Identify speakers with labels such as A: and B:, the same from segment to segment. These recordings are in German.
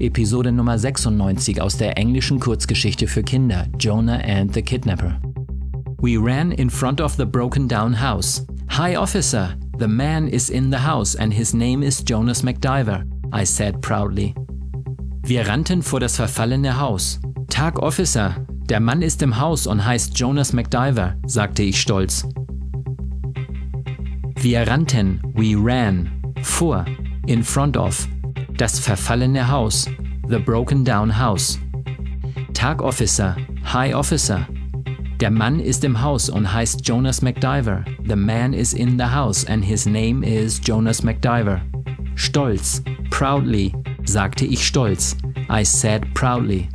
A: Episode Nummer 96 aus der englischen Kurzgeschichte für Kinder Jonah and the Kidnapper. We ran in front of the broken down house. Hi, officer! The man is in the house and his name is Jonas McDiver, I said proudly. Wir rannten vor das verfallene Haus. Tag, Officer! Der Mann ist im Haus und heißt Jonas McDiver, sagte ich stolz. Wir rannten, we ran, vor, in front of, das verfallene Haus, the broken down house. Tag, Officer! High Officer! Der Mann ist im Haus und heißt Jonas McDiver. The man is in the house and his name is Jonas McDiver. Stolz, proudly, sagte ich stolz. I said proudly.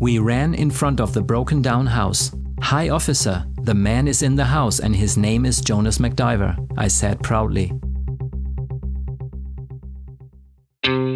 A: We ran in front of the broken down house. High officer. The man is in the house and his name is Jonas McDiver. I said proudly.